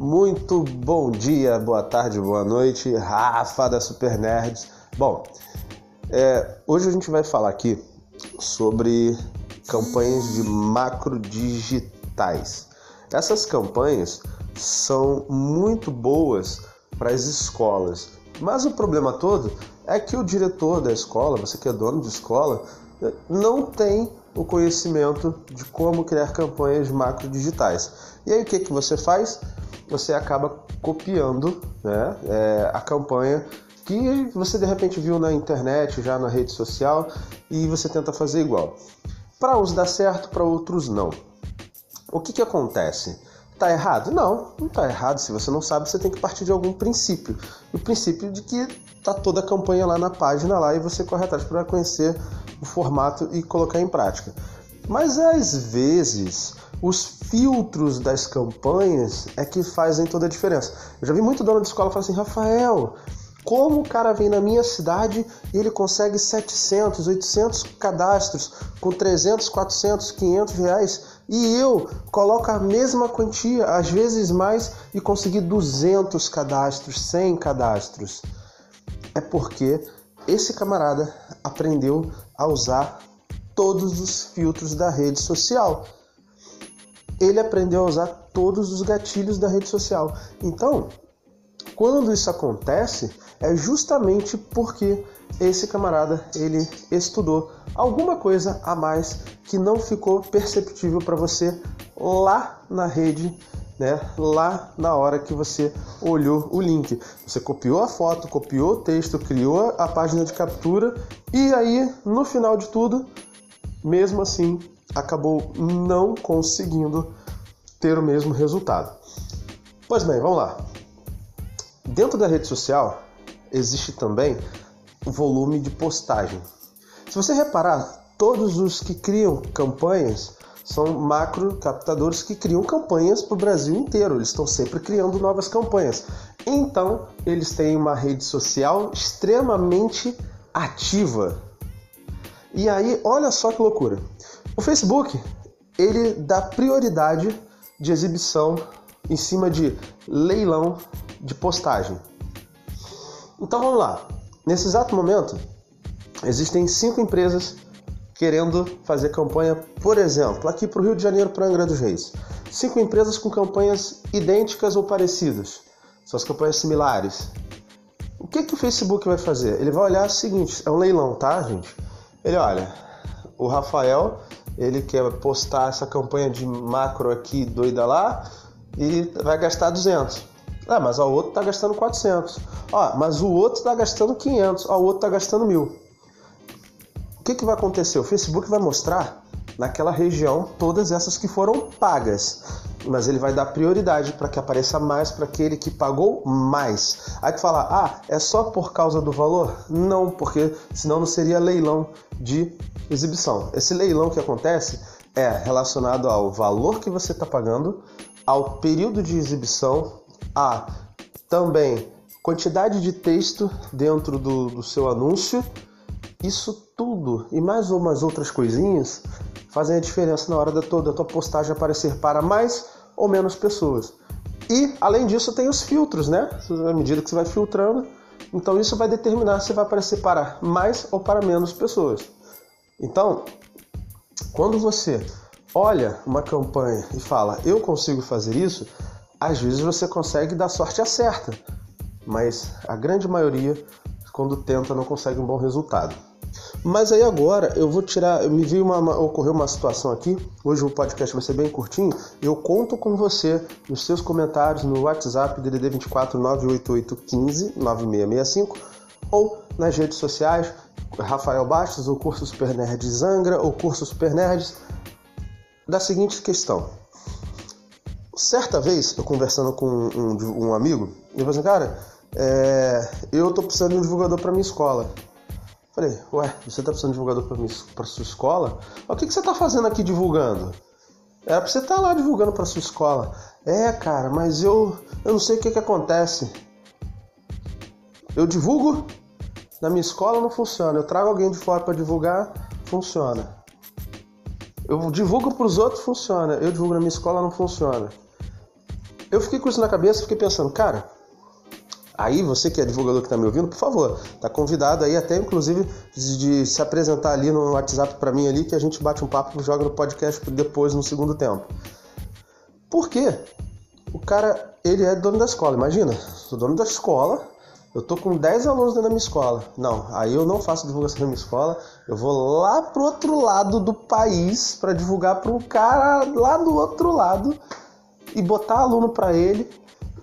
Muito bom dia, boa tarde, boa noite, Rafa da Super Nerds. Bom, é, hoje a gente vai falar aqui sobre campanhas de macro digitais. Essas campanhas são muito boas para as escolas, mas o problema todo é que o diretor da escola, você que é dono de escola, não tem o conhecimento de como criar campanhas macro digitais. E aí o que, que você faz? Você acaba copiando né, é, a campanha que você de repente viu na internet, já na rede social, e você tenta fazer igual. Para uns dá certo, para outros não. O que, que acontece? Tá errado? Não, não tá errado. Se você não sabe, você tem que partir de algum princípio. O princípio de que tá toda a campanha lá na página lá e você corre atrás para conhecer o formato e colocar em prática. Mas às vezes os filtros das campanhas é que fazem toda a diferença. Eu já vi muito dono de escola falar assim, Rafael, como o cara vem na minha cidade e ele consegue 700, 800 cadastros com 300, 400, 500 reais e eu coloco a mesma quantia, às vezes mais, e consegui 200 cadastros, 100 cadastros. É porque esse camarada aprendeu a usar todos os filtros da rede social. Ele aprendeu a usar todos os gatilhos da rede social. Então, quando isso acontece, é justamente porque esse camarada ele estudou alguma coisa a mais que não ficou perceptível para você lá na rede né, lá na hora que você olhou o link. Você copiou a foto, copiou o texto, criou a página de captura e aí no final de tudo, mesmo assim, acabou não conseguindo ter o mesmo resultado. Pois bem, vamos lá. Dentro da rede social existe também o volume de postagem. Se você reparar, todos os que criam campanhas são macro captadores que criam campanhas para o Brasil inteiro. Eles estão sempre criando novas campanhas. Então, eles têm uma rede social extremamente ativa. E aí, olha só que loucura. O Facebook, ele dá prioridade de exibição em cima de leilão de postagem. Então vamos lá. Nesse exato momento, existem cinco empresas querendo fazer campanha, por exemplo, aqui para o Rio de Janeiro, para Angra dos Reis. Cinco empresas com campanhas idênticas ou parecidas, são as campanhas similares. O que, que o Facebook vai fazer? Ele vai olhar o seguinte, é um leilão, tá, gente? Ele olha, o Rafael, ele quer postar essa campanha de macro aqui doida lá e vai gastar 200. Ah, mas o outro tá gastando 400. Ó, mas o outro tá gastando 500. Ó, o outro tá gastando mil que, que vai acontecer? O Facebook vai mostrar naquela região todas essas que foram pagas, mas ele vai dar prioridade para que apareça mais para aquele que pagou mais. Aí tu fala, ah, é só por causa do valor? Não, porque senão não seria leilão de exibição. Esse leilão que acontece é relacionado ao valor que você está pagando, ao período de exibição, a também quantidade de texto dentro do, do seu anúncio isso tudo e mais umas outras coisinhas fazem a diferença na hora da tua, da tua postagem aparecer para mais ou menos pessoas. E além disso tem os filtros, né? À medida que você vai filtrando, então isso vai determinar se vai aparecer para mais ou para menos pessoas. Então, quando você olha uma campanha e fala eu consigo fazer isso, às vezes você consegue dar sorte a certa, mas a grande maioria, quando tenta, não consegue um bom resultado. Mas aí agora eu vou tirar, me vi uma, uma, ocorreu uma situação aqui. Hoje o podcast vai ser bem curtinho. Eu conto com você nos seus comentários no WhatsApp DDD 24 988 15 9665 ou nas redes sociais Rafael Bastos, o curso Super Nerds Angra, ou curso Super Nerds, da seguinte questão. Certa vez, eu conversando com um, um amigo, ele falou assim, cara, é, eu tô precisando de um divulgador para minha escola. Falei, ué, você tá precisando de divulgador para sua escola? O que, que você tá fazendo aqui divulgando? Era pra você estar tá lá divulgando para sua escola. É, cara, mas eu, eu não sei o que, que acontece. Eu divulgo, na minha escola não funciona. Eu trago alguém de fora para divulgar, funciona. Eu divulgo para os outros, funciona. Eu divulgo na minha escola, não funciona. Eu fiquei com isso na cabeça, fiquei pensando, cara, Aí você que é divulgador que está me ouvindo, por favor, tá convidado aí até inclusive de, de se apresentar ali no WhatsApp para mim ali que a gente bate um papo joga no podcast depois no segundo tempo. Por quê? O cara, ele é dono da escola, imagina, sou dono da escola, eu tô com 10 alunos dentro da minha escola. Não, aí eu não faço divulgação na minha escola, eu vou lá pro outro lado do país para divulgar para um cara lá do outro lado e botar aluno para ele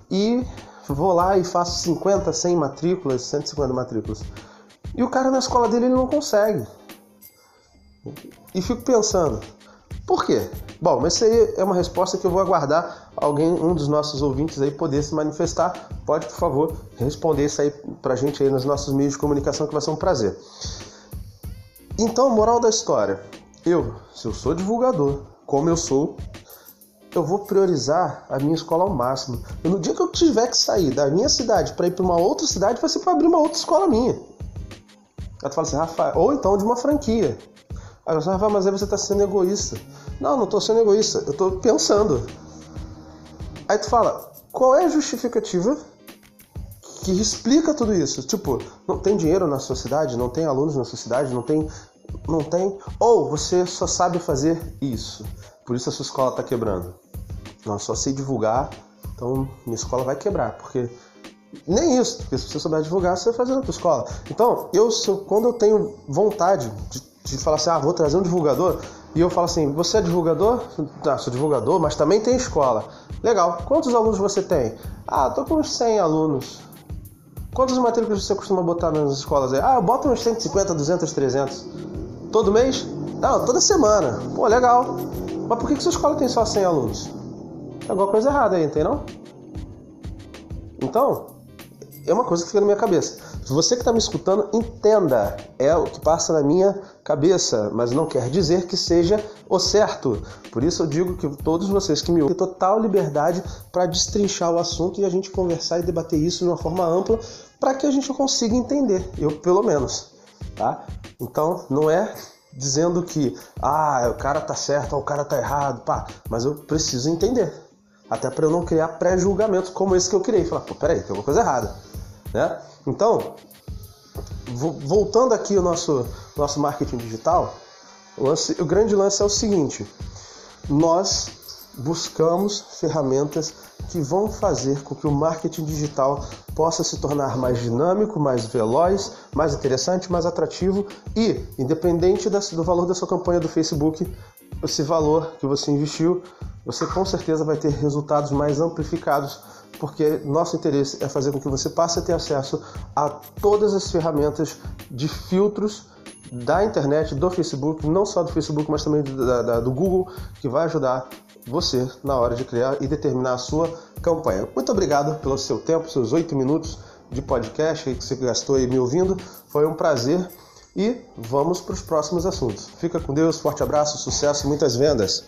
e vou lá e faço 50, 100 matrículas, 150 matrículas. E o cara na escola dele ele não consegue. E fico pensando, por quê? Bom, mas isso aí é uma resposta que eu vou aguardar alguém, um dos nossos ouvintes aí poder se manifestar. Pode, por favor, responder isso aí pra gente aí nos nossos meios de comunicação que vai ser um prazer. Então, moral da história. Eu, se eu sou divulgador, como eu sou, eu vou priorizar a minha escola ao máximo. E no dia que eu tiver que sair da minha cidade para ir para uma outra cidade, vai ser para abrir uma outra escola minha. Aí tu fala assim, Rafael, ou então de uma franquia. Aí você, Rafael, mas aí você está sendo egoísta. Não, não estou sendo egoísta, eu estou pensando. Aí tu fala, qual é a justificativa que explica tudo isso? Tipo, não tem dinheiro na sua cidade, não tem alunos na sua cidade, não tem. Não tem. Ou você só sabe fazer isso. Por isso a sua escola está quebrando. Não, só sei divulgar, então minha escola vai quebrar, porque nem isso, porque se você souber divulgar, você vai fazer na tua escola. Então, eu, quando eu tenho vontade de, de falar assim, ah, vou trazer um divulgador, e eu falo assim, você é divulgador? Ah, sou divulgador, mas também tem escola. Legal, quantos alunos você tem? Ah, tô com uns 100 alunos. Quantas matrículas você costuma botar nas escolas aí? Ah, eu boto uns 150, 200, 300. Todo mês? Não, toda semana. Pô, legal. Mas por que, que sua escola tem só 100 alunos? Tem alguma coisa errada aí, tem não? Então, é uma coisa que fica na minha cabeça. Você que está me escutando, entenda, é o que passa na minha cabeça, mas não quer dizer que seja o certo. Por isso eu digo que todos vocês que me ouvem têm total liberdade para destrinchar o assunto e a gente conversar e debater isso de uma forma ampla para que a gente consiga entender, eu pelo menos, tá? Então, não é dizendo que ah, o cara tá certo ou o cara tá errado, pá, mas eu preciso entender. Até para eu não criar pré-julgamentos como esse que eu criei. Falar, pô, peraí, tem alguma coisa errada. Né? Então, voltando aqui ao nosso, nosso marketing digital, o, lance, o grande lance é o seguinte: nós buscamos ferramentas que vão fazer com que o marketing digital possa se tornar mais dinâmico, mais veloz, mais interessante, mais atrativo e, independente do valor da sua campanha do Facebook, esse valor que você investiu, você com certeza vai ter resultados mais amplificados, porque nosso interesse é fazer com que você passe a ter acesso a todas as ferramentas de filtros da internet, do Facebook, não só do Facebook, mas também do, da, do Google, que vai ajudar você na hora de criar e determinar a sua campanha. Muito obrigado pelo seu tempo, seus oito minutos de podcast que você gastou aí me ouvindo. Foi um prazer e vamos para os próximos assuntos. Fica com Deus, forte abraço, sucesso, muitas vendas.